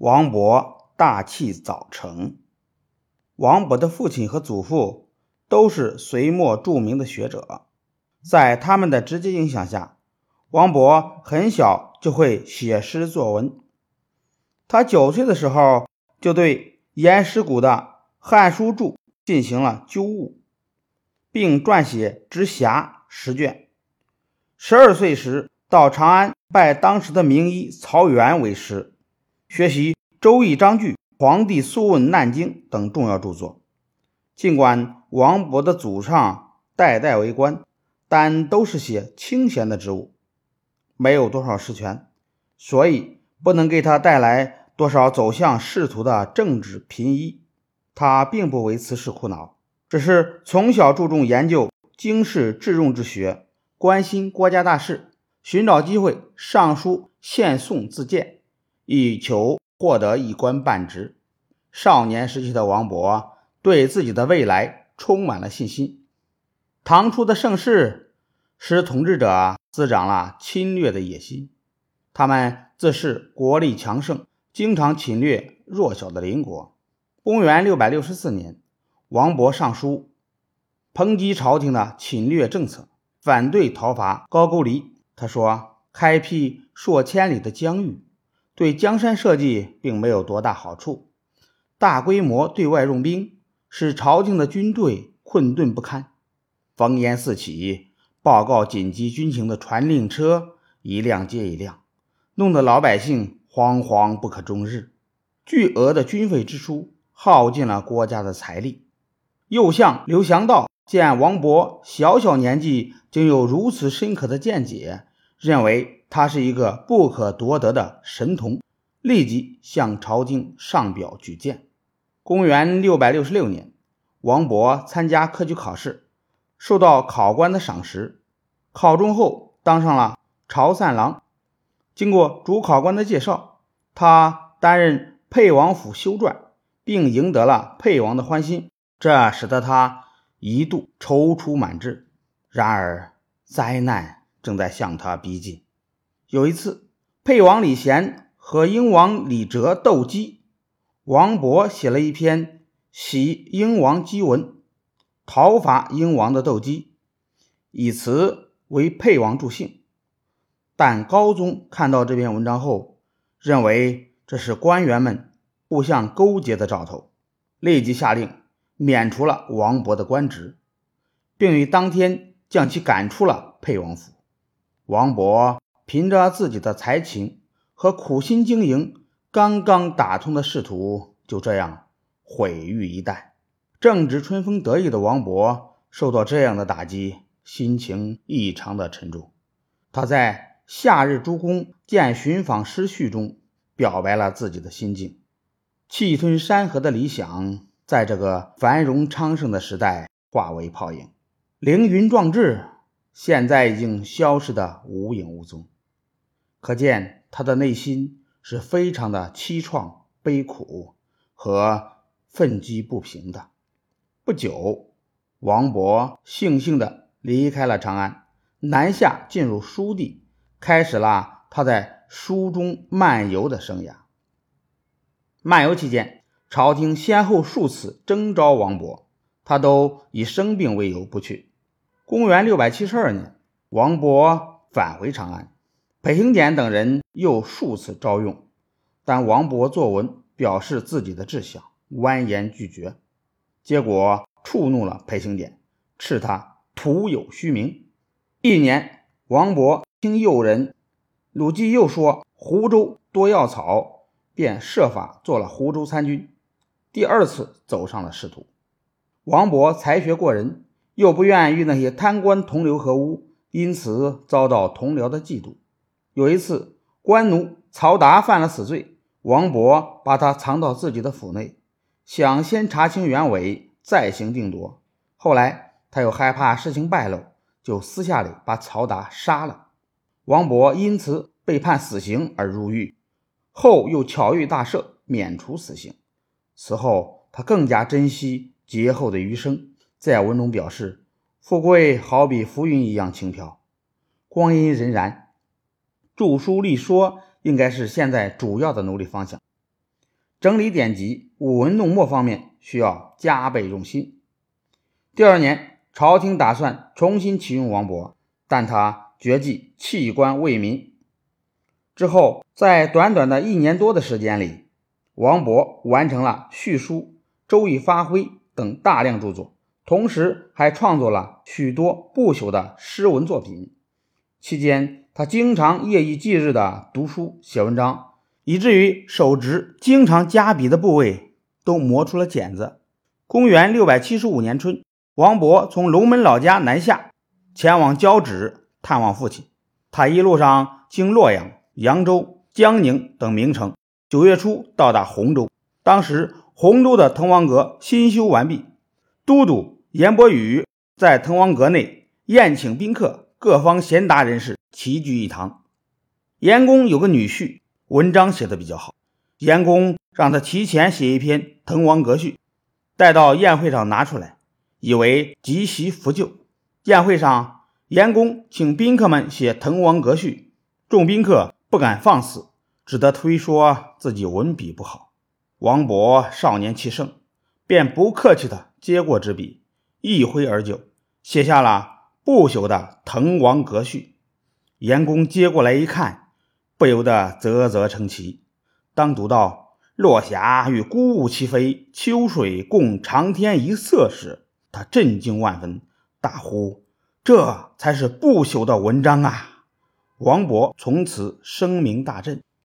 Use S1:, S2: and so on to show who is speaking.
S1: 王勃大器早成。王勃的父亲和祖父都是隋末著名的学者，在他们的直接影响下，王勃很小就会写诗作文。他九岁的时候就对颜师古的《汉书注》进行了纠误，并撰写《直辖》十卷。十二岁时到长安拜当时的名医曹元为师。学习《周易》章句、《黄帝素问·难经》等重要著作。尽管王勃的祖上代代为官，但都是些清闲的职务，没有多少实权，所以不能给他带来多少走向仕途的政治贫衣。他并不为此事苦恼，只是从小注重研究经世致用之学，关心国家大事，寻找机会上书献颂自荐。以求获得一官半职。少年时期的王勃对自己的未来充满了信心。唐初的盛世使统治者滋长了侵略的野心，他们自恃国力强盛，经常侵略弱小的邻国。公元六百六十四年，王勃上书抨击朝廷的侵略政策，反对讨伐高句丽。他说：“开辟数千里的疆域。”对江山社稷并没有多大好处，大规模对外用兵使朝廷的军队困顿不堪，烽烟四起，报告紧急军情的传令车一辆接一辆，弄得老百姓惶惶不可终日。巨额的军费支出耗尽了国家的财力。右相刘祥道见王勃小小年纪竟有如此深刻的见解，认为。他是一个不可多得的神童，立即向朝廷上表举荐。公元六百六十六年，王勃参加科举考试，受到考官的赏识，考中后当上了朝散郎。经过主考官的介绍，他担任沛王府修撰，并赢得了沛王的欢心，这使得他一度踌躇满志。然而，灾难正在向他逼近。有一次，沛王李贤和英王李哲斗鸡，王勃写了一篇喜英王鸡文，讨伐英王的斗鸡，以此为沛王助兴。但高宗看到这篇文章后，认为这是官员们互相勾结的兆头，立即下令免除了王勃的官职，并于当天将其赶出了沛王府。王勃。凭着自己的才情和苦心经营，刚刚打通的仕途就这样毁于一旦。正值春风得意的王勃受到这样的打击，心情异常的沉重。他在《夏日诸公见寻访诗序》中表白了自己的心境：气吞山河的理想，在这个繁荣昌盛的时代化为泡影；凌云壮志，现在已经消失的无影无踪。可见他的内心是非常的凄怆、悲苦和愤激不平的。不久，王勃悻悻地离开了长安，南下进入书地，开始了他在书中漫游的生涯。漫游期间，朝廷先后数次征召王勃，他都以生病为由不去。公元六百七十二年，王勃返回长安。裴行俭等人又数次招用，但王勃作文表示自己的志向，婉言拒绝，结果触怒了裴行俭，斥他徒有虚名。一年，王勃听友人鲁季又说湖州多药草，便设法做了湖州参军，第二次走上了仕途。王勃才学过人，又不愿与那些贪官同流合污，因此遭到同僚的嫉妒。有一次，官奴曹达犯了死罪，王勃把他藏到自己的府内，想先查清原委，再行定夺。后来他又害怕事情败露，就私下里把曹达杀了。王勃因此被判死刑而入狱，后又巧遇大赦，免除死刑。此后，他更加珍惜劫后的余生，在文中表示：“富贵好比浮云一样轻飘，光阴荏苒。”著书立说应该是现在主要的努力方向。整理典籍、舞文弄墨方面需要加倍用心。第二年，朝廷打算重新启用王勃，但他决计弃官为民。之后，在短短的一年多的时间里，王勃完成了续书《周易发挥》等大量著作，同时还创作了许多不朽的诗文作品。期间，他经常夜以继日地读书写文章，以至于手指经常夹笔的部位都磨出了茧子。公元六百七十五年春，王勃从龙门老家南下，前往交趾探望父亲。他一路上经洛阳、扬州、江宁等名城。九月初到达洪州，当时洪州的滕王阁新修完毕，都督严伯宇在滕王阁内宴请宾客，各方贤达人士齐聚一堂。严公有个女婿，文章写的比较好，严公让他提前写一篇《滕王阁序》，带到宴会上拿出来，以为吉席扶柩。宴会上，严公请宾客们写《滕王阁序》，众宾客不敢放肆。只得推说自己文笔不好。王勃少年气盛，便不客气地接过纸笔，一挥而就，写下了不朽的《滕王阁序》。严公接过来一看，不由得啧啧称奇。当读到“落霞与孤鹜齐飞，秋水共长天一色”时，他震惊万分，大呼：“这才是不朽的文章啊！”王勃从此声名大振。